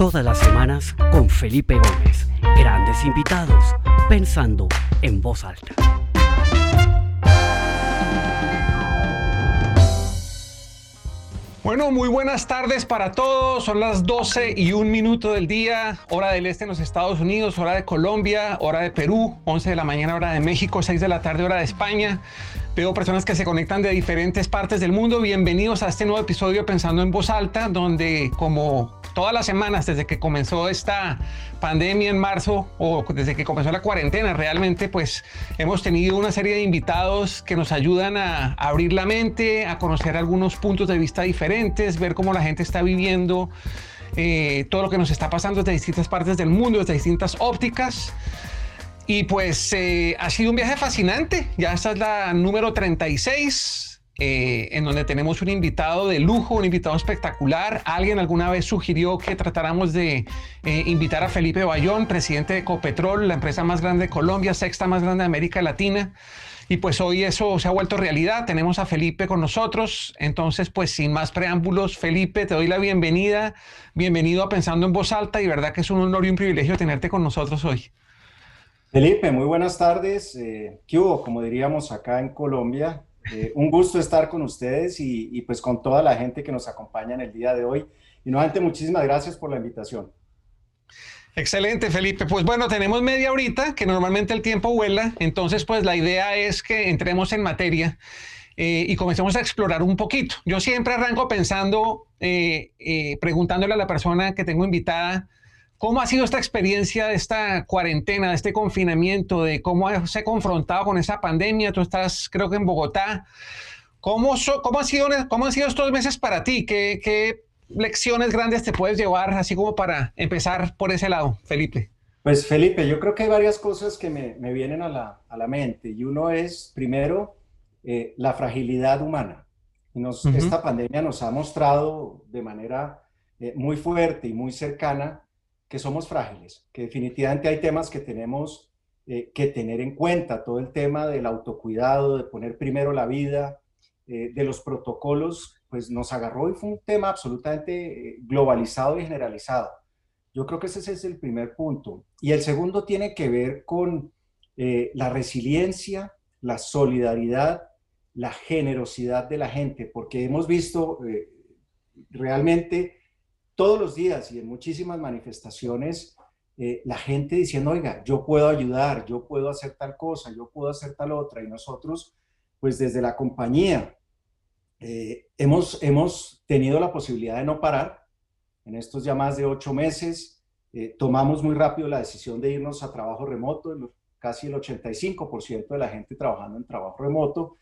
Todas las semanas con Felipe Gómez. Grandes invitados, pensando en voz alta. Bueno, muy buenas tardes para todos. Son las 12 y un minuto del día, hora del este en los Estados Unidos, hora de Colombia, hora de Perú, 11 de la mañana, hora de México, 6 de la tarde, hora de España. Veo personas que se conectan de diferentes partes del mundo. Bienvenidos a este nuevo episodio Pensando en Voz Alta, donde como todas las semanas desde que comenzó esta pandemia en marzo o desde que comenzó la cuarentena, realmente pues hemos tenido una serie de invitados que nos ayudan a abrir la mente, a conocer algunos puntos de vista diferentes, ver cómo la gente está viviendo eh, todo lo que nos está pasando desde distintas partes del mundo, desde distintas ópticas. Y pues eh, ha sido un viaje fascinante. Ya esta es la número 36 eh, en donde tenemos un invitado de lujo, un invitado espectacular. Alguien alguna vez sugirió que tratáramos de eh, invitar a Felipe Bayón, presidente de Ecopetrol, la empresa más grande de Colombia, sexta más grande de América Latina. Y pues hoy eso se ha vuelto realidad. Tenemos a Felipe con nosotros. Entonces, pues sin más preámbulos, Felipe, te doy la bienvenida. Bienvenido a Pensando en Voz Alta y verdad que es un honor y un privilegio tenerte con nosotros hoy. Felipe, muy buenas tardes. Eh, ¿Qué hubo? Como diríamos acá en Colombia, eh, un gusto estar con ustedes y, pues con toda la gente que nos acompaña en el día de hoy. Y nuevamente muchísimas gracias por la invitación. Excelente, Felipe. Pues bueno, tenemos media horita, que normalmente el tiempo vuela, entonces pues la idea es que entremos en materia eh, y comencemos a explorar un poquito. Yo siempre arranco pensando, eh, preguntándole a la persona que tengo invitada, ¿Cómo ha sido esta experiencia de esta cuarentena, de este confinamiento, de cómo se ha confrontado con esa pandemia? Tú estás, creo que en Bogotá. ¿Cómo, cómo, ha sido, cómo han sido estos meses para ti? ¿Qué, ¿Qué, lecciones grandes te puedes llevar, así como para empezar por ese lado, Felipe? Pues Felipe, yo creo que hay varias cosas que me, me vienen a la, a la, mente. Y uno es, primero, eh, la fragilidad humana. Y nos, Esta pandemia nos ha mostrado de manera eh, muy fuerte y muy cercana que somos frágiles, que definitivamente hay temas que tenemos eh, que tener en cuenta, todo el tema del autocuidado, de poner primero la vida, eh, de los protocolos, pues nos agarró y fue un tema absolutamente eh, globalizado y generalizado. Yo creo que ese es el primer punto. Y el segundo tiene que ver con la resiliencia, la solidaridad, la generosidad de la gente, porque hemos visto realmente todos los días y en muchísimas manifestaciones eh, la gente diciendo, oiga, yo puedo ayudar, yo puedo hacer tal cosa, yo puedo hacer tal otra. Y nosotros, pues desde la compañía, eh, hemos, hemos tenido la posibilidad de no parar. En estos ya más de ocho meses, eh, tomamos muy rápido la decisión de irnos a trabajo remoto, casi el 85% de la gente trabajando en trabajo remoto,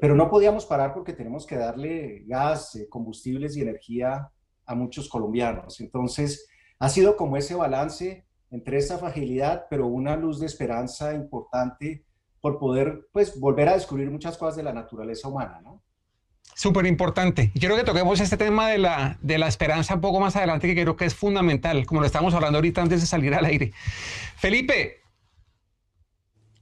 pero no podíamos parar porque tenemos que darle gas, combustibles y energía a muchos colombianos. Entonces, ha sido como ese balance entre esa fragilidad, pero una luz de esperanza importante por poder, pues, volver a descubrir muchas cosas de la naturaleza humana, ¿no? Súper importante. Quiero que toquemos este tema de la, de la esperanza un poco más adelante, que creo que es fundamental, como lo estamos hablando ahorita antes de salir al aire. Felipe,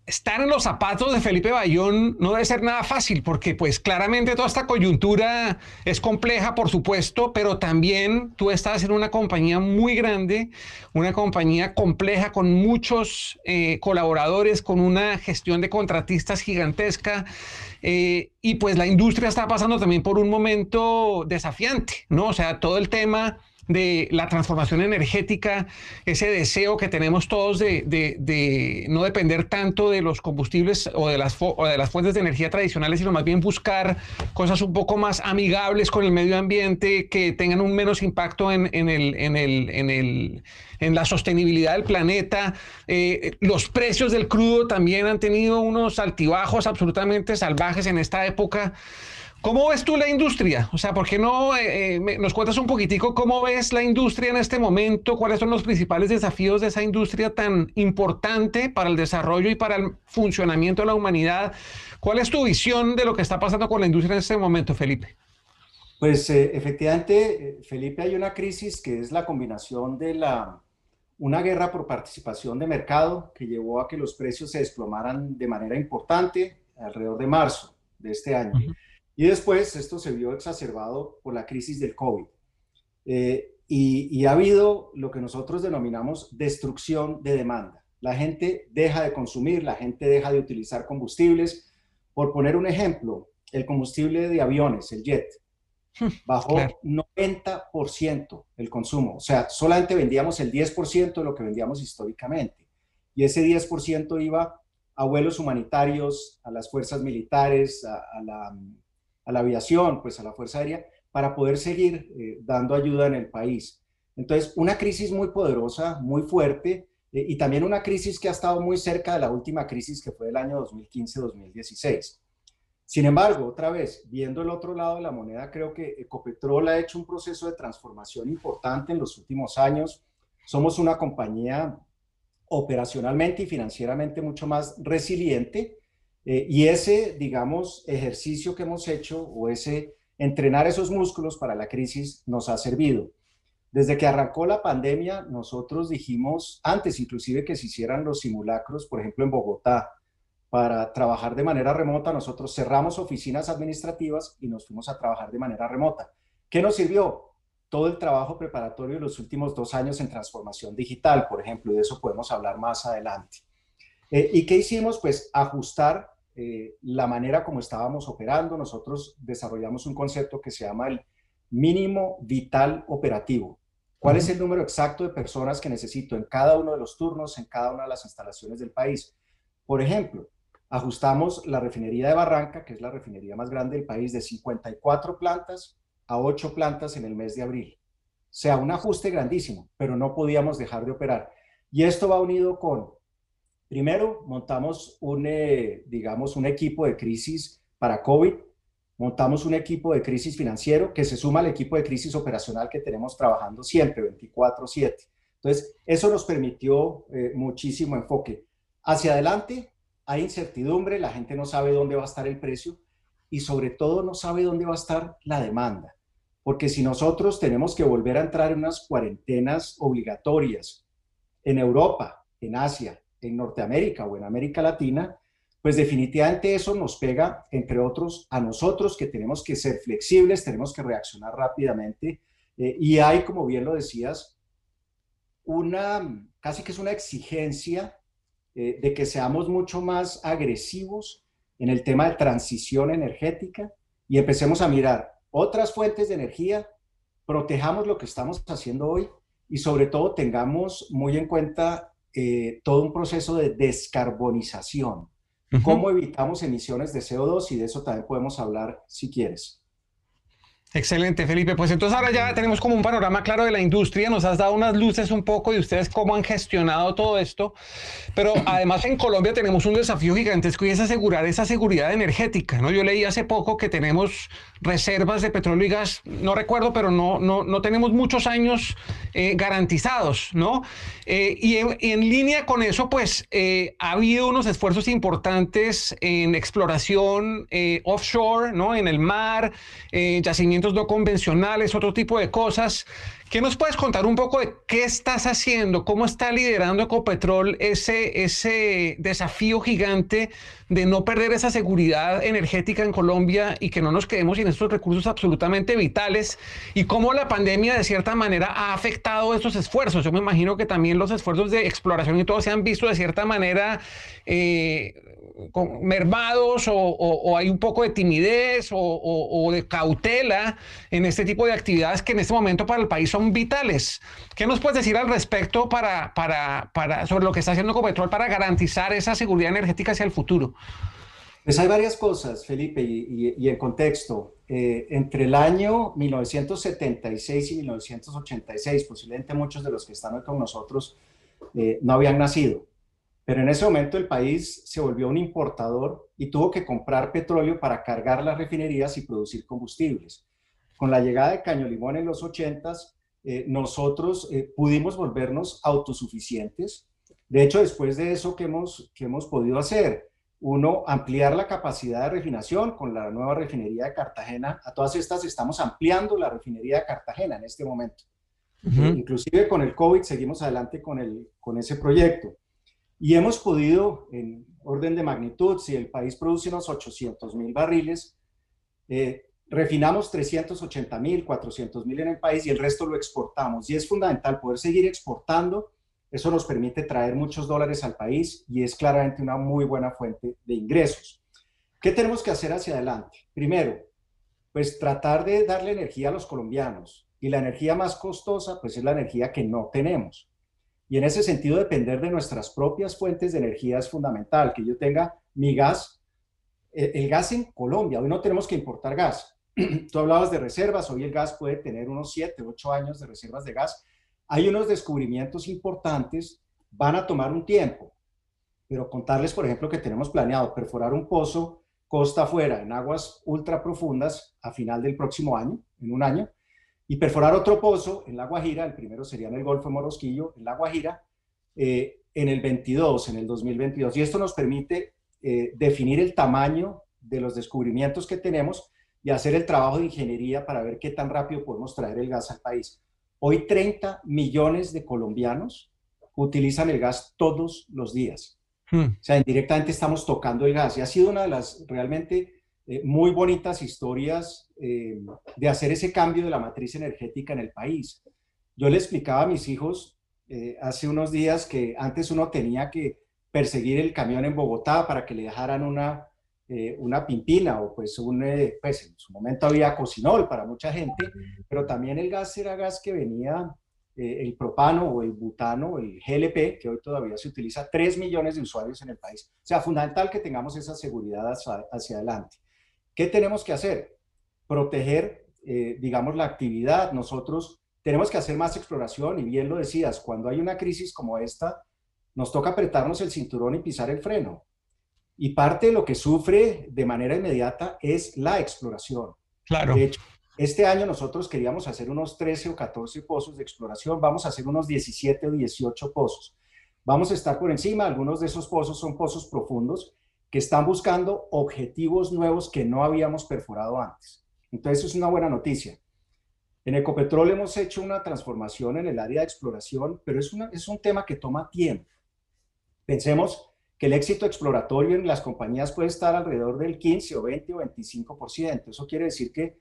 estar en los zapatos de Felipe Bayón no debe ser nada fácil, porque pues claramente toda esta coyuntura es compleja, por supuesto, pero también tú estás en una compañía muy grande, una compañía compleja con muchos eh, colaboradores, con una gestión de contratistas gigantesca. Eh, y pues la industria está pasando también por un momento desafiante, ¿no? O sea, todo el tema de la transformación energética, ese deseo que tenemos todos de, no depender tanto de los combustibles o de, las, de las fuentes de energía tradicionales, sino más bien buscar cosas un poco más amigables con el medio ambiente, que tengan un menos impacto en, el, en, el, en, el, en la sostenibilidad del planeta. Eh, los precios del crudo también han tenido unos altibajos absolutamente salvajes en esta época. ¿Cómo ves tú la industria? O sea, ¿por qué no eh, eh, nos cuentas un poquitico cómo ves la industria en este momento? ¿Cuáles son los principales desafíos de esa industria tan importante para el desarrollo y para el funcionamiento de la humanidad? ¿Cuál es tu visión de lo que está pasando con la industria en este momento, Felipe? Pues eh, efectivamente, Felipe, hay una crisis que es la combinación de la, una guerra por participación de mercado que llevó a que los precios se desplomaran de manera importante alrededor de marzo de este año. Y después esto se vio exacerbado por la crisis del COVID. Eh, y, ha habido lo que nosotros denominamos destrucción de demanda. La gente deja de consumir, la gente deja de utilizar combustibles. Por poner un ejemplo, el combustible de aviones, el jet, bajó 90% el consumo. O sea, solamente vendíamos el 10% de lo que vendíamos históricamente. Y ese 10% iba a vuelos humanitarios, a las fuerzas militares, a, la, a la, aviación, pues a la Fuerza Aérea, para poder seguir eh, dando ayuda en el país. Entonces, una crisis muy poderosa, muy fuerte, eh, y también una crisis que ha estado muy cerca de la última crisis que fue el año 2015-2016. Sin embargo, otra vez, viendo el otro lado de la moneda, creo que Ecopetrol ha hecho un proceso de transformación importante en los últimos años. Somos una compañía operacionalmente y financieramente mucho más resiliente eh, y ese, digamos, ejercicio que hemos hecho o ese entrenar esos músculos para la crisis nos ha servido. Desde que arrancó la pandemia, nosotros dijimos, antes inclusive que se hicieran los simulacros, por ejemplo en Bogotá, para trabajar de manera remota, nosotros cerramos oficinas administrativas y nos fuimos a trabajar de manera remota. ¿Qué nos sirvió? Todo el trabajo preparatorio de los últimos dos años en transformación digital, por ejemplo, y de eso podemos hablar más adelante. Eh, ¿Y qué hicimos? Pues ajustar eh, la manera como estábamos operando. Nosotros desarrollamos un concepto que se llama el mínimo vital operativo. ¿Cuál es el número exacto de personas que necesito en cada uno de los turnos, en cada una de las instalaciones del país? Por ejemplo, ajustamos la refinería de Barranca, que es la refinería más grande del país, de 54 plantas a 8 plantas en el mes de abril. O sea, un ajuste grandísimo, pero no podíamos dejar de operar. Y esto va unido con, primero, montamos un, eh, digamos, un equipo de crisis para COVID, montamos un equipo de crisis financiero que se suma al equipo de crisis operacional que tenemos trabajando siempre, 24/7. Entonces, eso nos permitió eh, muchísimo enfoque. Hacia adelante, hay incertidumbre, la gente no sabe dónde va a estar el precio y sobre todo no sabe dónde va a estar la demanda. Porque si nosotros tenemos que volver a entrar en unas cuarentenas obligatorias en Europa, en Asia, en Norteamérica o en América Latina, pues definitivamente eso nos pega, entre otros, a nosotros que tenemos que ser flexibles, tenemos que reaccionar rápidamente. Eh, y hay, como bien lo decías, una, casi que es una exigencia eh, de que seamos mucho más agresivos en el tema de transición energética y empecemos a mirar otras fuentes de energía, protejamos lo que estamos haciendo hoy y sobre todo tengamos muy en cuenta eh, todo un proceso de descarbonización. ¿Cómo evitamos emisiones de CO2? Y de eso también podemos hablar si quieres. Excelente, Felipe. Pues entonces ahora ya tenemos como un panorama claro de la industria, nos has dado unas luces un poco de ustedes cómo han gestionado todo esto, pero además en Colombia tenemos un desafío gigantesco y es asegurar esa seguridad energética, ¿no? Yo leí hace poco que tenemos reservas de petróleo y gas, no recuerdo, pero no, no, no tenemos muchos años eh, garantizados, ¿no? Eh, y, en, línea con eso, pues eh, ha habido unos esfuerzos importantes en exploración offshore, ¿no? En el mar, yacimientos no convencionales, otro tipo de cosas. ¿Qué nos puedes contar un poco de qué estás haciendo? ¿Cómo está liderando Ecopetrol ese, ese desafío gigante de no perder esa seguridad energética en Colombia y que no nos quedemos sin estos recursos absolutamente vitales? ¿Y cómo la pandemia de cierta manera ha afectado estos esfuerzos? Yo me imagino que también los esfuerzos de exploración y todo se han visto de cierta manera eh, mermados o, hay un poco de timidez o, de cautela en este tipo de actividades que en este momento para el país son vitales. ¿Qué nos puedes decir al respecto para, para, para, sobre lo que está haciendo Ecopetrol para garantizar esa seguridad energética hacia el futuro? Pues hay varias cosas, Felipe, y, en contexto. Eh, entre el año 1976 y 1986, posiblemente muchos de los que están hoy con nosotros eh, no habían nacido. Pero en ese momento el país se volvió un importador y tuvo que comprar petróleo para cargar las refinerías y producir combustibles. Con la llegada de Caño Limón en los 80, eh, nosotros eh, pudimos volvernos autosuficientes. De hecho, después de eso, ¿qué hemos, que hemos podido hacer? Uno, ampliar la capacidad de refinación con la nueva refinería de Cartagena. A todas estas estamos ampliando la refinería de Cartagena en este momento. Inclusive con el COVID seguimos adelante con, el, con ese proyecto. Y hemos podido, en orden de magnitud, si el país produce unos 800 mil barriles, eh, refinamos 380 mil, 400 mil en el país y el resto lo exportamos. Y es fundamental poder seguir exportando. Eso nos permite traer muchos dólares al país y es claramente una muy buena fuente de ingresos. ¿Qué tenemos que hacer hacia adelante? Primero, pues tratar de darle energía a los colombianos. Y la energía más costosa, pues es la energía que no tenemos. Y en ese sentido, depender de nuestras propias fuentes de energía es fundamental, que yo tenga mi gas, eh, el gas en Colombia. Hoy no tenemos que importar gas. Tú hablabas de reservas, hoy el gas puede tener unos 7, 8 años de reservas de gas. Hay unos descubrimientos importantes, van a tomar un tiempo, pero contarles, por ejemplo, que tenemos planeado perforar un pozo costa afuera en aguas ultra profundas a final del próximo año, en un año, y perforar otro pozo en La Guajira, el primero sería en el Golfo de Morosquillo, en La Guajira, eh, en el 22, en el 2022. Y esto nos permite eh, definir el tamaño de los descubrimientos que tenemos y hacer el trabajo de ingeniería para ver qué tan rápido podemos traer el gas al país. Hoy 30 millones de colombianos utilizan el gas todos los días. Hmm. O sea, indirectamente estamos tocando el gas y ha sido una de las realmente eh, muy bonitas historias eh, de hacer ese cambio de la matriz energética en el país. Yo le explicaba a mis hijos eh, hace unos días que antes uno tenía que perseguir el camión en Bogotá para que le dejaran una, una pimpina o pues un, pues en su momento había cocinol para mucha gente, pero también el gas era gas que venía el propano o el butano, el GLP, que hoy todavía se utiliza, 3 millones de usuarios en el país. O sea, fundamental que tengamos esa seguridad hacia adelante. ¿Qué tenemos que hacer? Proteger, eh, digamos, la actividad. Nosotros tenemos que hacer más exploración y bien lo decías, cuando hay una crisis como esta, nos toca apretarnos el cinturón y pisar el freno. Y parte de lo que sufre de manera inmediata es la exploración. Claro. De hecho, este año nosotros queríamos hacer unos 13 o 14 pozos de exploración, vamos a hacer unos 17 o 18 pozos. Vamos a estar por encima, algunos de esos pozos son pozos profundos están buscando objetivos nuevos que no habíamos perforado antes. Entonces, es una buena noticia. En Ecopetrol hemos hecho una transformación en el área de exploración, pero es, una, es un tema que toma tiempo. Pensemos que el éxito exploratorio en las compañías puede estar alrededor del 15 o 20 o 25%. Eso quiere decir que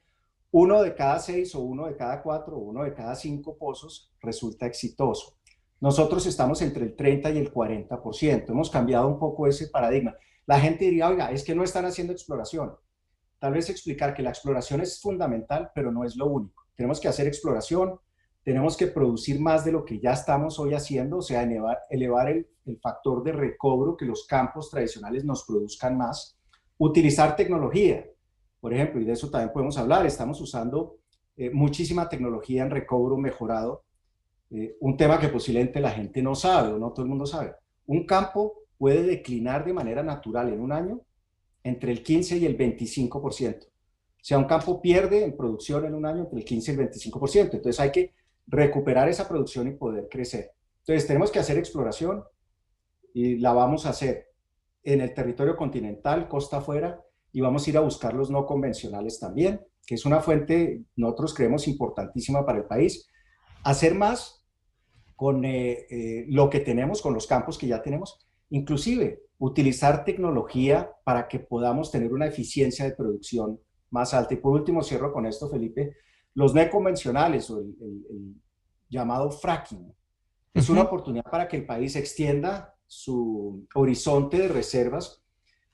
uno de cada seis o uno de cada cuatro o uno de cada cinco pozos resulta exitoso. Nosotros estamos entre el 30 y el 40%. Hemos cambiado un poco ese paradigma. La gente diría, oiga, es que no están haciendo exploración. Tal vez explicar que la exploración es fundamental, pero no es lo único. Tenemos que hacer exploración, tenemos que producir más de lo que ya estamos hoy haciendo, o sea, elevar, el, factor de recobro, que los campos tradicionales nos produzcan más. Utilizar tecnología, por ejemplo, y de eso también podemos hablar, estamos usando eh, muchísima tecnología en recobro mejorado, eh, un tema que posiblemente la gente no sabe o no todo el mundo sabe. Un campo puede declinar de manera natural en un año entre el 15 y el 25%. O sea, un campo pierde en producción en un año entre el 15 y el 25%. Entonces hay que recuperar esa producción y poder crecer. Entonces tenemos que hacer exploración y la vamos a hacer en el territorio continental, costa afuera, y vamos a ir a buscar los no convencionales también, que es una fuente, nosotros creemos, importantísima para el país. Hacer más con eh, eh, lo que tenemos, con los campos que ya tenemos, Inclusive, utilizar tecnología para que podamos tener una eficiencia de producción más alta. Y por último, cierro con esto, Felipe, los no convencionales o el, llamado fracking. Es una oportunidad para que el país extienda su horizonte de reservas.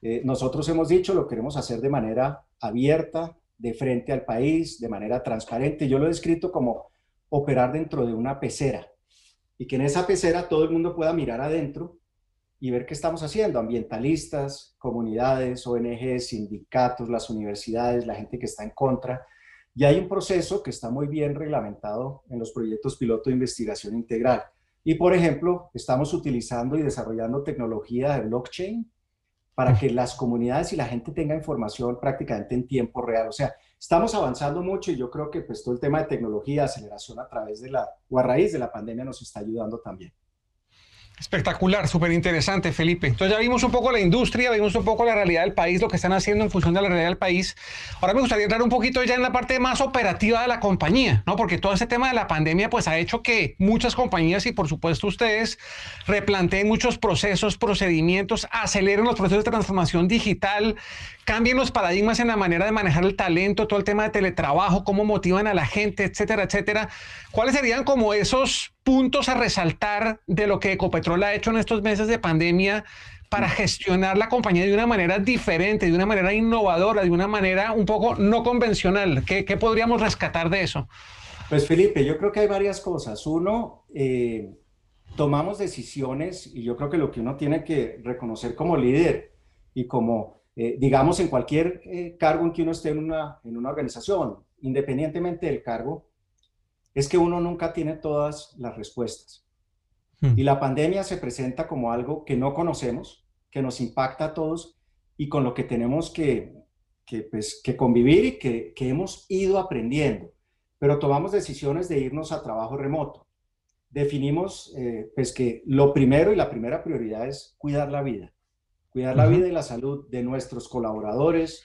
Eh, nosotros hemos dicho, lo queremos hacer de manera abierta, de frente al país, de manera transparente. Yo lo he descrito como operar dentro de una pecera y que en esa pecera todo el mundo pueda mirar adentro y ver qué estamos haciendo, ambientalistas, comunidades, ONGs, sindicatos, las universidades, la gente que está en contra. Y hay un proceso que está muy bien reglamentado en los proyectos piloto de investigación integral. Y, por ejemplo, estamos utilizando y desarrollando tecnología de blockchain para que las comunidades y la gente tenga información prácticamente en tiempo real. O sea, estamos avanzando mucho y yo creo que pues todo el tema de tecnología, aceleración a través de la, o a raíz de la pandemia nos está ayudando también. Espectacular, súper interesante, Felipe. Entonces ya vimos un poco la industria, vimos un poco la realidad del país, lo que están haciendo en función de la realidad del país. Ahora me gustaría entrar un poquito ya en la parte más operativa de la compañía, ¿no? Porque todo ese tema de la pandemia pues ha hecho que muchas compañías y por supuesto ustedes replanteen muchos procesos, procedimientos, aceleren los procesos de transformación digital, cambien los paradigmas en la manera de manejar el talento, todo el tema de teletrabajo, cómo motivan a la gente, etcétera, etcétera. ¿Cuáles serían como esos puntos a resaltar de lo que Ecopetrol ha hecho en estos meses de pandemia para gestionar la compañía de una manera diferente, de una manera innovadora, de una manera un poco no convencional? ¿Qué, podríamos rescatar de eso? Pues Felipe, yo creo que hay varias cosas. Uno, eh, tomamos decisiones y yo creo que lo que uno tiene que reconocer como líder y como, eh, digamos, en cualquier eh, cargo en que uno esté en una, en una organización, independientemente del cargo, es que uno nunca tiene todas las respuestas. Hmm. Y la pandemia se presenta como algo que no conocemos, que nos impacta a todos y con lo que tenemos que, que, pues, que convivir y que, que, hemos ido aprendiendo. Pero tomamos decisiones de irnos a trabajo remoto. Definimos eh, pues que lo primero y la primera prioridad es cuidar la vida. Cuidar la vida y la salud de nuestros colaboradores,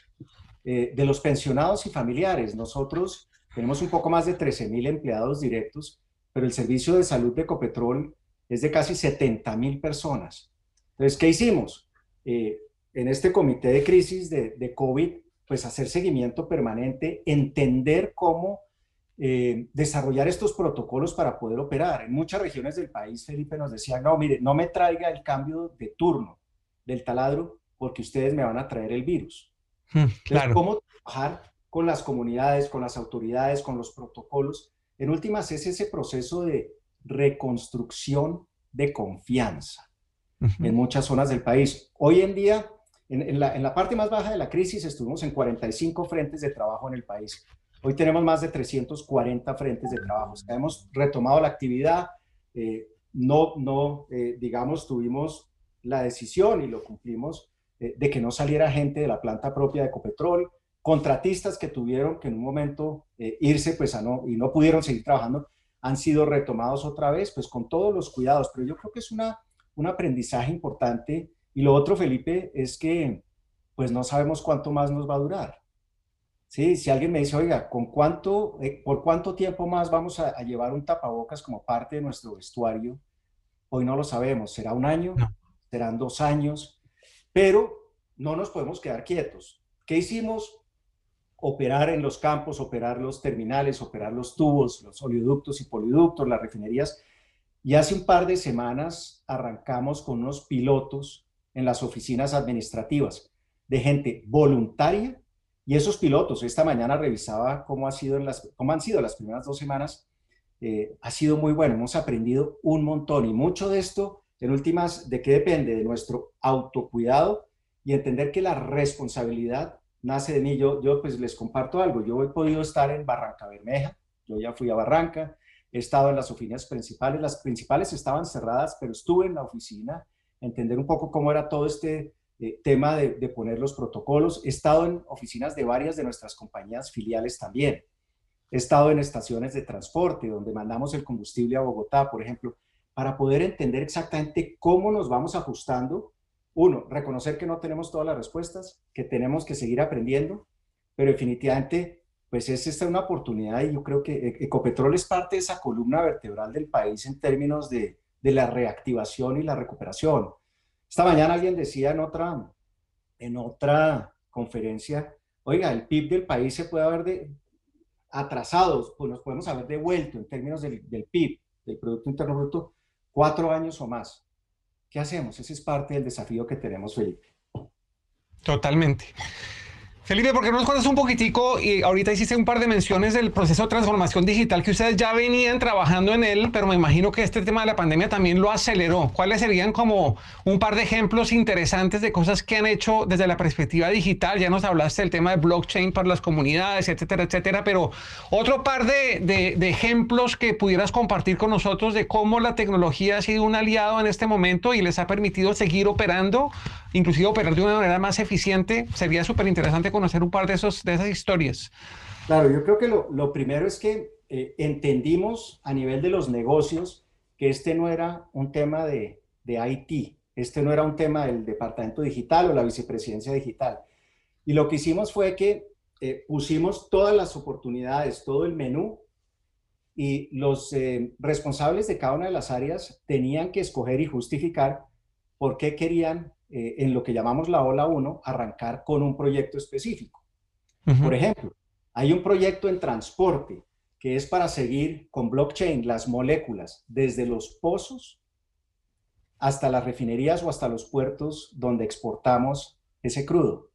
eh, de los pensionados y familiares. Nosotros tenemos un poco más de 13 mil empleados directos, pero el servicio de salud de Ecopetrol es de casi 70 mil personas. Entonces, ¿qué hicimos? Eh, en este comité de crisis de, de, COVID, pues hacer seguimiento permanente, entender cómo eh, desarrollar estos protocolos para poder operar. En muchas regiones del país, Felipe nos decía, no, mire, no me traiga el cambio de turno del taladro porque ustedes me van a traer el virus. Hmm, claro. ¿Cómo trabajar con las comunidades, con las autoridades, con los protocolos. En últimas, es ese proceso de reconstrucción de confianza en muchas zonas del país. Hoy en día, en, la, en, la, parte más baja de la crisis, estuvimos en 45 frentes de trabajo en el país. Hoy tenemos más de 340 frentes de trabajo. hemos retomado la actividad. Eh, no, no eh, digamos, tuvimos la decisión y lo cumplimos eh, de que no saliera gente de la planta propia de Ecopetrol contratistas que tuvieron que en un momento eh, irse pues a no, y no pudieron seguir trabajando, han sido retomados otra vez, pues con todos los cuidados, pero yo creo que es una, un aprendizaje importante. Y lo otro, Felipe, es que pues no sabemos cuánto más nos va a durar. Sí, si alguien me dice, oiga, ¿con cuánto, eh, ¿por cuánto tiempo más vamos a, llevar un tapabocas como parte de nuestro vestuario? Hoy no lo sabemos. ¿Será un año? ¿Serán dos años? Pero no nos podemos quedar quietos. ¿Qué hicimos? Operar en los campos, operar los terminales, operar los tubos, los oleoductos y poliductos, las refinerías. Y hace un par de semanas arrancamos con unos pilotos en las oficinas administrativas de gente voluntaria y esos pilotos, esta mañana revisaba cómo, ha sido en las, cómo han sido las primeras dos semanas, eh, ha sido muy bueno, hemos aprendido un montón y mucho de esto, en últimas, ¿de qué depende? De nuestro autocuidado y entender que la responsabilidad nace de mí. Yo, yo pues les comparto algo. Yo he podido estar en Barranca Bermeja, yo ya fui a Barranca, he estado en las oficinas principales, las principales estaban cerradas, pero estuve en la oficina, entender un poco cómo era todo este eh, tema de, de, poner los protocolos. He estado en oficinas de varias de nuestras compañías filiales también. He estado en estaciones de transporte donde mandamos el combustible a Bogotá, por ejemplo, para poder entender exactamente cómo nos vamos ajustando uno, reconocer que no tenemos todas las respuestas, que tenemos que seguir aprendiendo, pero definitivamente, pues es esta una oportunidad y yo creo que e-, Ecopetrol es parte de esa columna vertebral del país en términos de, de la reactivación y la recuperación. Esta mañana alguien decía en otra, en otra conferencia, oiga, el PIB del país se puede haber de, atrasado, pues nos podemos haber devuelto en términos del, del PIB, del Producto Interno Bruto, cuatro años o más. ¿Qué hacemos? Ese es parte del desafío que tenemos, Felipe. Totalmente. Felipe, ¿por qué no nos cuentas un poquitico? Y ahorita hiciste un par de menciones del proceso de transformación digital que ustedes ya venían trabajando en él, pero me imagino que este tema de la pandemia también lo aceleró. ¿Cuáles serían como un par de ejemplos interesantes de cosas que han hecho desde la perspectiva digital? Ya nos hablaste del tema de blockchain para las comunidades, etcétera, etcétera, pero otro par de, de ejemplos que pudieras compartir con nosotros de cómo la tecnología ha sido un aliado en este momento y les ha permitido seguir operando inclusive operar de una manera más eficiente. Sería súper interesante conocer un par de, esos, de esas historias. Claro, yo creo que lo, lo primero es que eh, entendimos a nivel de los negocios que este no era un tema de, de IT. Este no era un tema del departamento digital o la vicepresidencia digital. Y lo que hicimos fue que eh, pusimos todas las oportunidades, todo el menú, y los eh, responsables de cada una de las áreas tenían que escoger y justificar por qué querían, eh, en lo que llamamos la ola 1, arrancar con un proyecto específico. Por ejemplo, hay un proyecto en transporte que es para seguir con blockchain las moléculas desde los pozos hasta las refinerías o hasta los puertos donde exportamos ese crudo.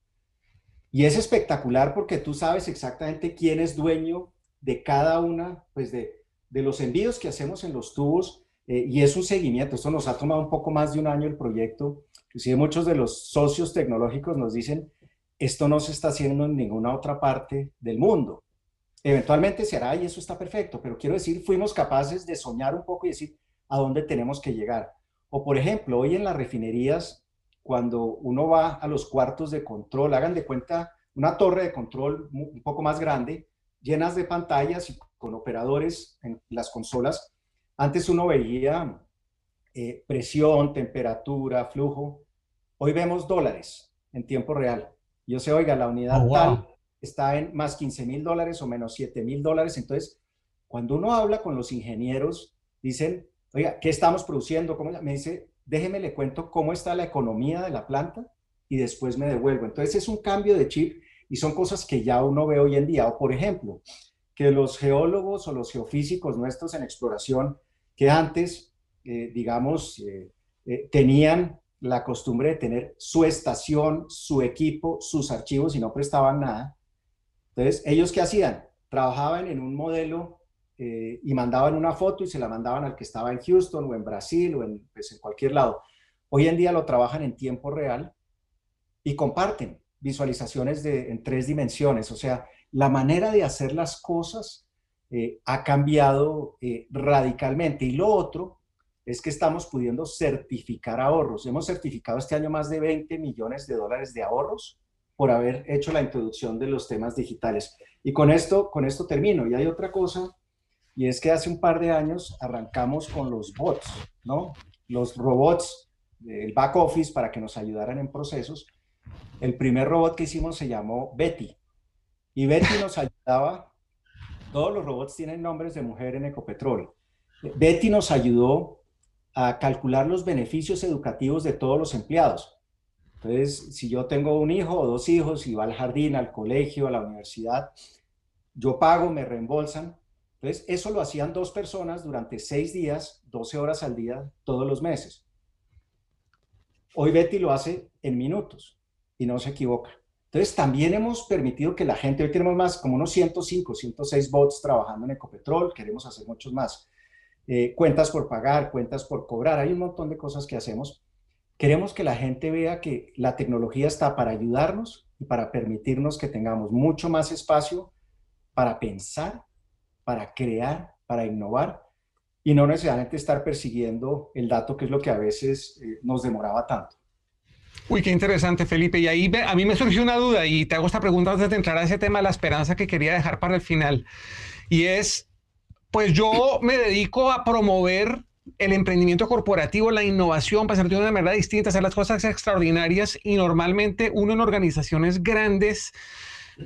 Y es espectacular porque tú sabes exactamente quién es dueño de cada una, pues de, los envíos que hacemos en los tubos eh, y es un seguimiento. Esto nos ha tomado un poco más de un año el proyecto. Inclusive muchos de los socios tecnológicos nos dicen, esto no se está haciendo en ninguna otra parte del mundo. Eventualmente se hará y eso está perfecto, pero quiero decir, fuimos capaces de soñar un poco y decir a dónde tenemos que llegar. O por ejemplo, hoy en las refinerías, cuando uno va a los cuartos de control, hagan de cuenta una torre de control un poco más grande, llenas de pantallas y con operadores en las consolas. Antes uno veía eh, presión, temperatura, flujo. Hoy vemos dólares en tiempo real. Yo sé, oiga, la unidad oh, tal está en más 15 mil dólares o menos 7 mil dólares. Entonces, cuando uno habla con los ingenieros, dicen, oiga, ¿qué estamos produciendo? ¿Cómo? Me dice, déjeme le cuento cómo está la economía de la planta y después me devuelvo. Entonces, es un cambio de chip y son cosas que ya uno ve hoy en día. O, por ejemplo, que los geólogos o los geofísicos nuestros en exploración, que antes, eh, digamos, eh, eh, tenían la costumbre de tener su estación, su equipo, sus archivos y no prestaban nada, entonces, ¿ellos qué hacían? Trabajaban en un modelo y mandaban una foto y se la mandaban al que estaba en Houston o en Brasil o en, pues, en cualquier lado. Hoy en día lo trabajan en tiempo real y comparten visualizaciones de, en tres dimensiones. O sea, la manera de hacer las cosas eh, ha cambiado eh, radicalmente. Y lo otro es que estamos pudiendo certificar ahorros. Hemos certificado este año más de 20 millones de dólares de ahorros por haber hecho la introducción de los temas digitales. Y con esto, con esto termino. Y hay otra cosa, y es que hace un par de años arrancamos con los bots, ¿no? Los robots, el back office para que nos ayudaran en procesos. El primer robot que hicimos se llamó Betty. Y Betty nos ayudaba, todos los robots tienen nombres de mujer en Ecopetrol. Betty nos ayudó a calcular los beneficios educativos de todos los empleados. Entonces, si yo tengo un hijo o dos hijos y va al jardín, al colegio, a la universidad, yo pago, me reembolsan. Entonces, eso lo hacían dos personas durante seis días, 12 horas al día, todos los meses. Hoy Betty lo hace en minutos y no se equivoca. Entonces, también hemos permitido que la gente, hoy tenemos más, como unos 105, 106 bots trabajando en Ecopetrol, queremos hacer muchos más. Eh, cuentas por pagar, cuentas por cobrar, hay un montón de cosas que hacemos Queremos que la gente vea que la tecnología está para ayudarnos y para permitirnos que tengamos mucho más espacio para pensar, para crear, para innovar y no necesariamente estar persiguiendo el dato, que es lo que a veces eh, nos demoraba tanto. Uy, qué interesante, Felipe. Y ahí a mí me surgió una duda y te hago esta pregunta antes de entrar a ese tema de la esperanza que quería dejar para el final. Y es, pues yo me dedico a promover el emprendimiento corporativo, la innovación, para hacer de una manera distinta, hacer las cosas extraordinarias y normalmente uno en organizaciones grandes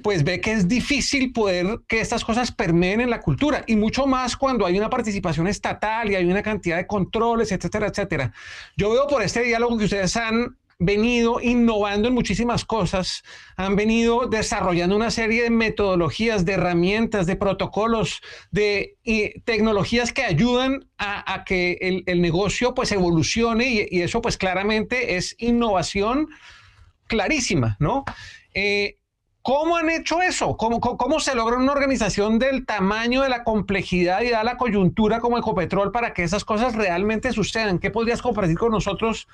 pues ve que es difícil poder que estas cosas permeen en la cultura y mucho más cuando hay una participación estatal y hay una cantidad de controles, etcétera, etcétera. Yo veo por este diálogo que ustedes han venido innovando en muchísimas cosas, han venido desarrollando una serie de metodologías, de herramientas, de protocolos, de tecnologías que ayudan a, que el, negocio pues evolucione y, eso pues claramente es innovación clarísima, ¿no? Eh, ¿Cómo han hecho eso? ¿Cómo, ¿Cómo, se logra una organización del tamaño, de la complejidad y de la coyuntura como Ecopetrol para que esas cosas realmente sucedan? ¿Qué podrías compartir con nosotros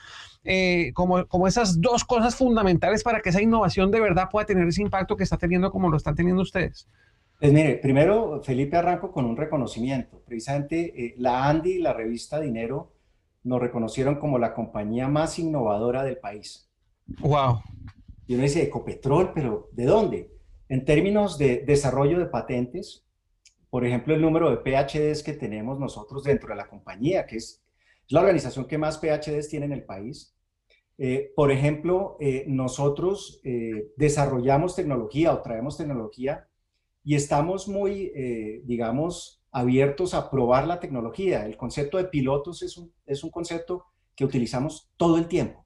eh, como, como esas dos cosas fundamentales para que esa innovación de verdad pueda tener ese impacto que está teniendo como lo están teniendo ustedes? Pues mire, primero, Felipe, arranco con un reconocimiento. Precisamente eh, la Andy y la revista Dinero nos reconocieron como la compañía más innovadora del país. ¡Wow! Y uno dice, Ecopetrol, pero ¿de dónde? En términos de desarrollo de patentes, por ejemplo, el número de PhDs que tenemos nosotros dentro de la compañía, que es, La organización que más PhDs tiene en el país. Eh, por ejemplo, eh, nosotros eh, desarrollamos tecnología o traemos tecnología y estamos muy, digamos, abiertos a probar la tecnología. El concepto de pilotos es un, es un concepto que utilizamos todo el tiempo.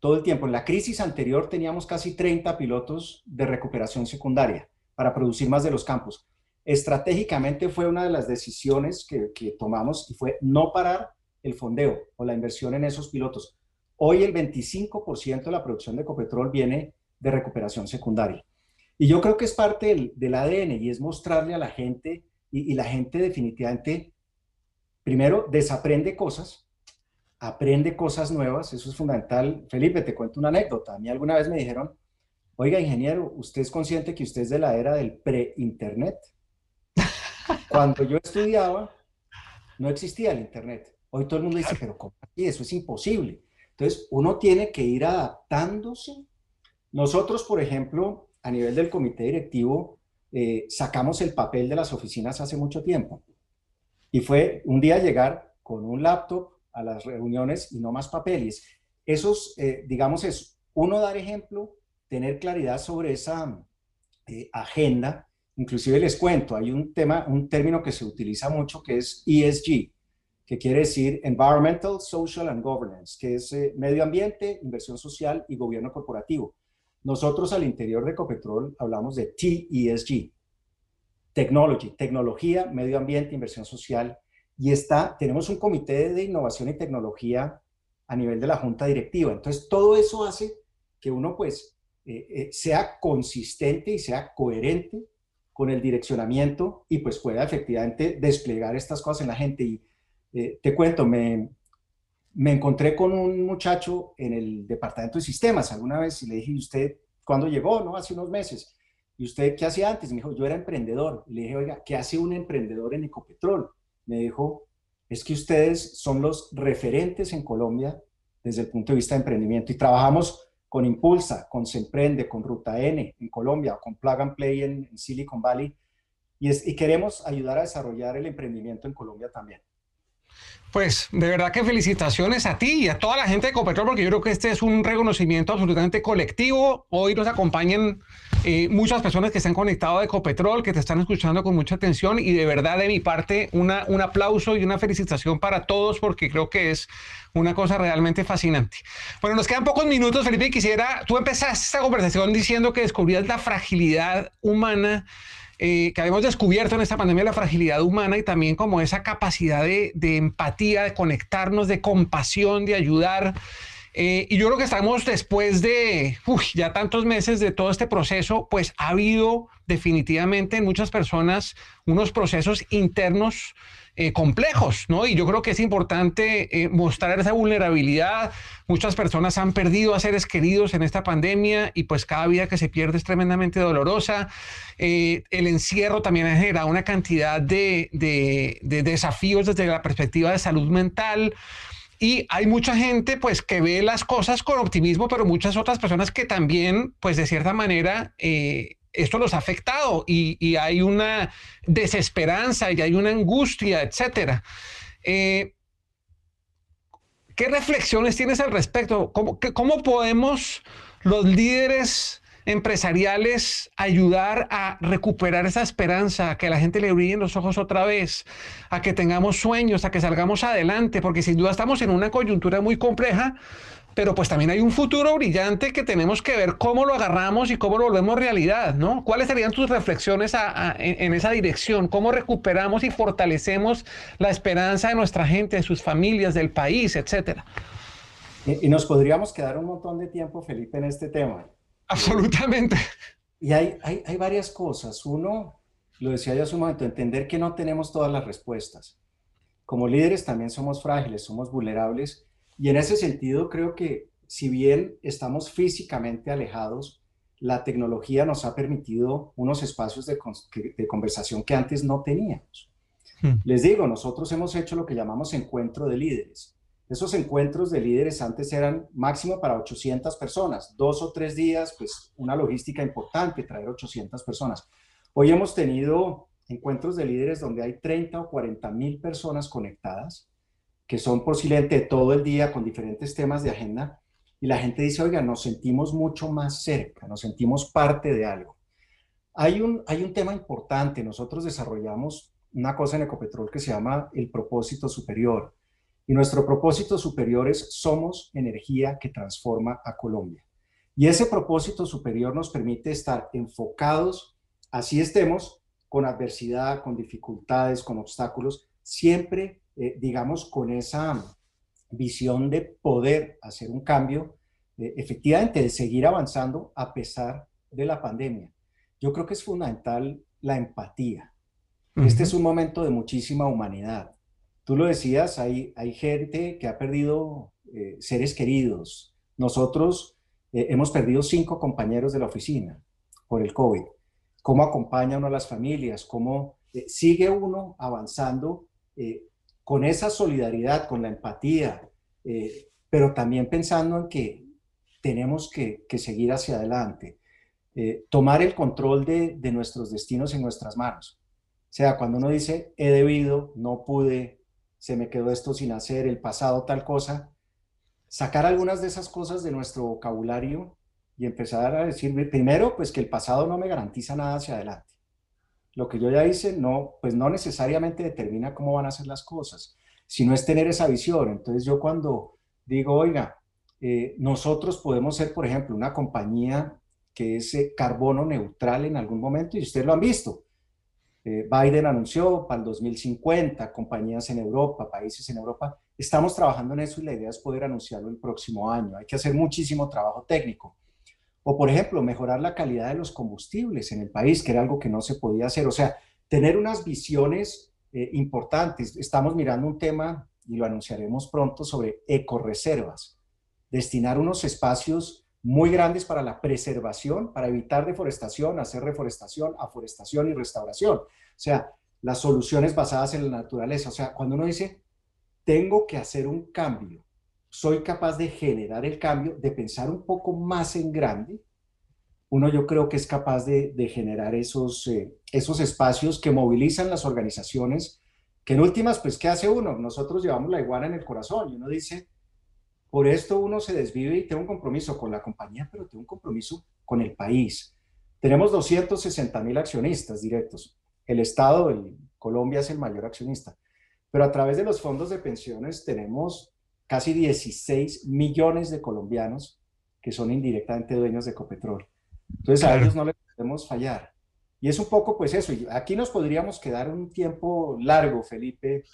Todo el tiempo. En la crisis anterior teníamos casi 30 pilotos de recuperación secundaria para producir más de los campos. Estratégicamente fue una de las decisiones que, que tomamos y fue no parar el fondeo o la inversión en esos pilotos. Hoy el 25% de la producción de Ecopetrol viene de recuperación secundaria. Y yo creo que es parte del, ADN y es mostrarle a la gente, y, la gente definitivamente, primero, desaprende cosas, aprende cosas nuevas, eso es fundamental. Felipe, te cuento una anécdota. A mí alguna vez me dijeron, oiga, ingeniero, ¿usted es consciente que usted es de la era del pre-internet? Cuando yo estudiaba, no existía el internet. Hoy todo el mundo dice, pero ¿cómo así? Eso es imposible. Entonces, uno tiene que ir adaptándose. Nosotros, por ejemplo, a nivel del comité directivo, eh, sacamos el papel de las oficinas hace mucho tiempo. Y fue un día llegar con un laptop a las reuniones y no más papeles. Esos, eh, digamos, es uno dar ejemplo, tener claridad sobre esa eh, agenda. Inclusive les cuento, hay un tema, un término que se utiliza mucho que es ESG, que quiere decir Environmental, Social and Governance, que es eh, medio ambiente, inversión social y gobierno corporativo. Nosotros al interior de Ecopetrol hablamos de TESG, Technology, tecnología, medio ambiente, inversión social, y está, tenemos un comité de innovación y tecnología a nivel de la junta directiva. Entonces, todo eso hace que uno pues eh, eh, sea consistente y sea coherente con el direccionamiento y pues pueda efectivamente desplegar estas cosas en la gente. Y eh, te cuento, me, me encontré con un muchacho en el departamento de sistemas alguna vez y le dije, ¿y usted cuándo llegó? No, hace unos meses. ¿Y usted qué hacía antes? Me dijo, yo era emprendedor. Y le dije, oiga, ¿qué hace un emprendedor en Ecopetrol? Me dijo, es que ustedes son los referentes en Colombia desde el punto de vista de emprendimiento y trabajamos con Impulsa, con Semprende, con Ruta N en Colombia, con Plug and Play en, Silicon Valley y, y queremos ayudar a desarrollar el emprendimiento en Colombia también. Pues de verdad que felicitaciones a ti y a toda la gente de Ecopetrol, porque yo creo que este es un reconocimiento absolutamente colectivo. Hoy nos acompañan eh, muchas personas que están conectadas a Ecopetrol, que te están escuchando con mucha atención y de verdad de mi parte un aplauso y una felicitación para todos porque creo que es una cosa realmente fascinante. Bueno, nos quedan pocos minutos, Felipe, quisiera, tú empezaste esta conversación diciendo que descubrías la fragilidad humana eh, que habíamos descubierto en esta pandemia la fragilidad humana y también como esa capacidad de, empatía, de conectarnos, de compasión, de ayudar. Eh, y yo creo que estamos después de ya tantos meses de todo este proceso, pues ha habido definitivamente en muchas personas unos procesos internos eh, complejos, ¿no? Y yo creo que es importante eh, mostrar esa vulnerabilidad. Muchas personas han perdido a seres queridos en esta pandemia y pues cada vida que se pierde es tremendamente dolorosa. Eh, el encierro también ha generado una cantidad de, de desafíos desde la perspectiva de salud mental. Y hay mucha gente pues que ve las cosas con optimismo, pero muchas otras personas que también pues de cierta manera esto los ha afectado y, hay una desesperanza y hay una angustia, etcétera. Eh, ¿Qué reflexiones tienes al respecto? ¿Cómo, ¿Cómo, podemos los líderes empresariales ayudar a recuperar esa esperanza, a que la gente le brillen los ojos otra vez, a que tengamos sueños, a que salgamos adelante? Porque sin duda estamos en una coyuntura muy compleja, pero pues también hay un futuro brillante que tenemos que ver cómo lo agarramos y cómo lo volvemos realidad, ¿no? ¿Cuáles serían tus reflexiones en, esa dirección? ¿Cómo recuperamos y fortalecemos la esperanza de nuestra gente, de sus familias, del país, etcétera? Y, nos podríamos quedar un montón de tiempo, Felipe, en este tema. Absolutamente. Y hay, hay, hay varias cosas. Uno, lo decía yo hace un momento, entender que no tenemos todas las respuestas. Como líderes también somos frágiles, somos vulnerables y en ese sentido creo que si bien estamos físicamente alejados, la tecnología nos ha permitido unos espacios de, conversación que antes no teníamos. Hmm. Les digo, nosotros hemos hecho lo que llamamos encuentro de líderes. Esos encuentros de líderes antes eran máximo para 800 personas, dos o tres días, pues una logística importante, traer 800 personas. Hoy hemos tenido encuentros de líderes donde hay 30 o 40 mil personas conectadas que son posiblemente todo el día con diferentes temas de agenda, y la gente dice, oiga, nos sentimos mucho más cerca, nos sentimos parte de algo. Hay un, hay un tema importante, nosotros desarrollamos una cosa en Ecopetrol que se llama el propósito superior, y nuestro propósito superior es somos energía que transforma a Colombia. Y ese propósito superior nos permite estar enfocados, así estemos, con adversidad, con dificultades, con obstáculos, siempre, eh, digamos, con esa visión de poder hacer un cambio, eh, efectivamente, de seguir avanzando a pesar de la pandemia. Yo creo que es fundamental la empatía. Este es un momento de muchísima humanidad. Tú lo decías, hay, hay gente que ha perdido eh, seres queridos. Nosotros hemos perdido cinco compañeros de la oficina por el COVID. ¿Cómo acompaña uno a las familias? ¿Cómo sigue uno avanzando con esa solidaridad, con la empatía, eh, pero también pensando en que tenemos que, seguir hacia adelante, eh, tomar el control de, nuestros destinos en nuestras manos. O sea, cuando uno dice, he debido, no pude, se me quedó esto sin hacer, el pasado tal cosa, sacar algunas de esas cosas de nuestro vocabulario y empezar a decir, primero, pues que el pasado no me garantiza nada hacia adelante. Lo que yo ya hice no, pues no necesariamente determina cómo van a ser las cosas sino es tener esa visión. Entonces yo cuando digo, oiga, eh, nosotros podemos ser, por ejemplo, una compañía que es eh, carbono neutral en algún momento, y ustedes lo han visto. Eh, Biden anunció para el 2050, compañías en Europa, países en Europa. Estamos trabajando en eso y la idea es poder anunciarlo el próximo año. Hay que hacer muchísimo trabajo técnico. O, por ejemplo, mejorar la calidad de los combustibles en el país, que era algo que no se podía hacer. O sea, tener unas visiones eh, importantes. Estamos mirando un tema, y lo anunciaremos pronto, sobre ecoreservas. Destinar unos espacios muy grandes para la preservación, para evitar deforestación, hacer reforestación, aforestación y restauración. O sea, las soluciones basadas en la naturaleza. O sea, cuando uno dice, tengo que hacer un cambio, soy capaz de generar el cambio, de pensar un poco más en grande, uno yo creo que es capaz de, generar esos, eh, esos espacios que movilizan las organizaciones, que en últimas, pues, ¿qué hace uno? Nosotros llevamos la iguana en el corazón y uno dice, por esto uno se desvive y tiene un compromiso con la compañía, pero tiene un compromiso con el país. Tenemos 260 mil accionistas directos. El Estado, el, Colombia es el mayor accionista, pero a través de los fondos de pensiones tenemos casi 16 millones de colombianos que son indirectamente dueños de Ecopetrol. Entonces a ellos no les podemos fallar. Y es un poco pues eso. Aquí nos podríamos quedar un tiempo largo, Felipe,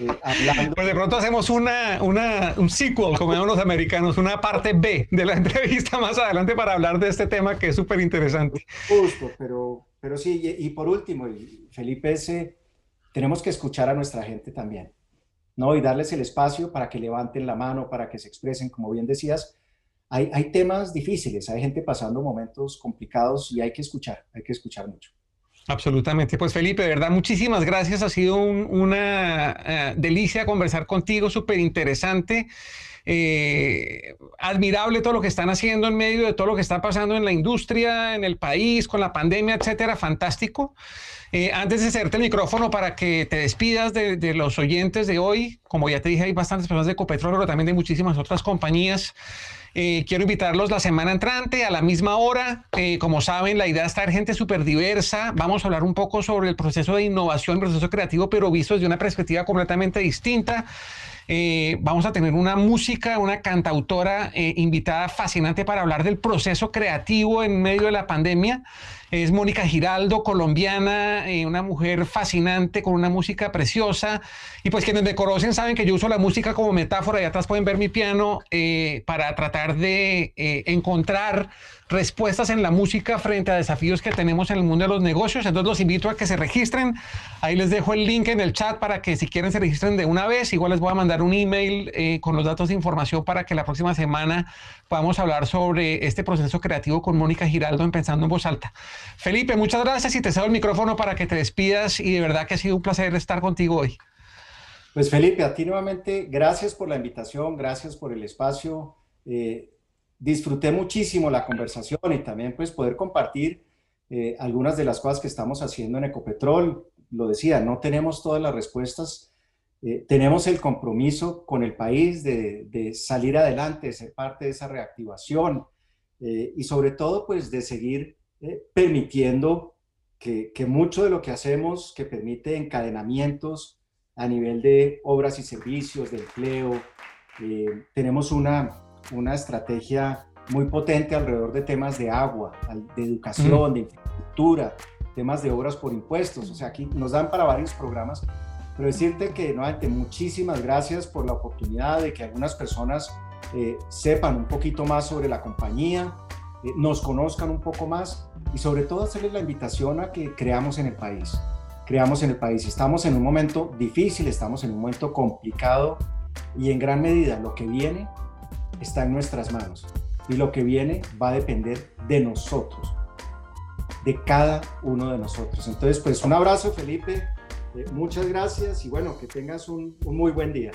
eh, hablando. Pues de pronto hacemos una, una, un sequel, como llaman los americanos, una parte B de la entrevista más adelante para hablar de este tema que es súper interesante. Justo, pero, pero sí, y, por último, Felipe, ese, tenemos que escuchar a nuestra gente también, ¿no? Y darles el espacio para que levanten la mano, para que se expresen, como bien decías, hay, temas difíciles, hay gente pasando momentos complicados y hay que escuchar, hay que escuchar mucho. Absolutamente. Pues Felipe, de verdad, muchísimas gracias. Ha sido una eh, delicia conversar contigo, súper interesante. Eh, admirable todo lo que están haciendo en medio de todo lo que está pasando en la industria, en el país, con la pandemia, etcétera. Fantástico. Eh, antes de hacerte el micrófono para que te despidas de, de, los oyentes de hoy, como ya te dije, hay bastantes personas de Ecopetrol, pero también de muchísimas otras compañías. Eh, quiero invitarlos la semana entrante a la misma hora. Eh, como saben, la idea es traer gente súper diversa. Vamos a hablar un poco sobre el proceso de innovación, el proceso creativo, pero visto desde una perspectiva completamente distinta. Eh, vamos a tener una música, una cantautora invitada fascinante para hablar del proceso creativo en medio de la pandemia es Mónica Giraldo, colombiana, eh, una mujer fascinante con una música preciosa. Y pues quienes me conocen saben que yo uso la música como metáfora y atrás pueden ver mi piano eh, para tratar de eh, encontrar respuestas en la música frente a desafíos que tenemos en el mundo de los negocios. Entonces los invito a que se registren. Ahí les dejo el link en el chat para que si quieren se registren de una vez. Igual les voy a mandar un email eh, con los datos de información para que la próxima semana podamos hablar sobre este proceso creativo con Mónica Giraldo en Pensando en Voz Alta. Felipe, muchas gracias y te cedo el micrófono para que te despidas y de verdad que ha sido un placer estar contigo hoy. Pues Felipe, a ti nuevamente, gracias por la invitación, gracias por el espacio. Eh, disfruté muchísimo la conversación y también pues poder compartir eh, algunas de las cosas que estamos haciendo en Ecopetrol. Lo decía, no tenemos todas las respuestas, eh, tenemos el compromiso con el país de, salir adelante, de ser parte de esa reactivación eh, y sobre todo pues de seguir permitiendo que, mucho de lo que hacemos que permite encadenamientos a nivel de obras y servicios, de empleo, tenemos una, una estrategia muy potente alrededor de temas de agua, de educación, mm. de infraestructura, temas de obras por impuestos. O sea, aquí nos dan para varios programas, pero decirte que nuevamente muchísimas gracias por la oportunidad de que algunas personas eh, sepan un poquito más sobre la compañía, eh, nos conozcan un poco más y sobre todo hacerles la invitación a que creamos en el país. Creamos en el país. Estamos en un momento difícil, estamos en un momento complicado y en gran medida lo que viene está en nuestras manos y lo que viene va a depender de nosotros, de cada uno de nosotros. Entonces, pues un abrazo, Felipe, eh, muchas gracias y bueno, que tengas un, un muy buen día.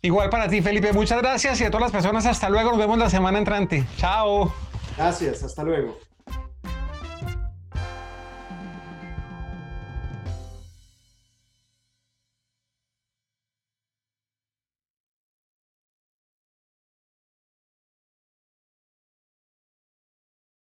Igual para ti, Felipe, muchas gracias y a todas las personas, hasta luego, nos vemos la semana entrante. Chao. Gracias, hasta luego.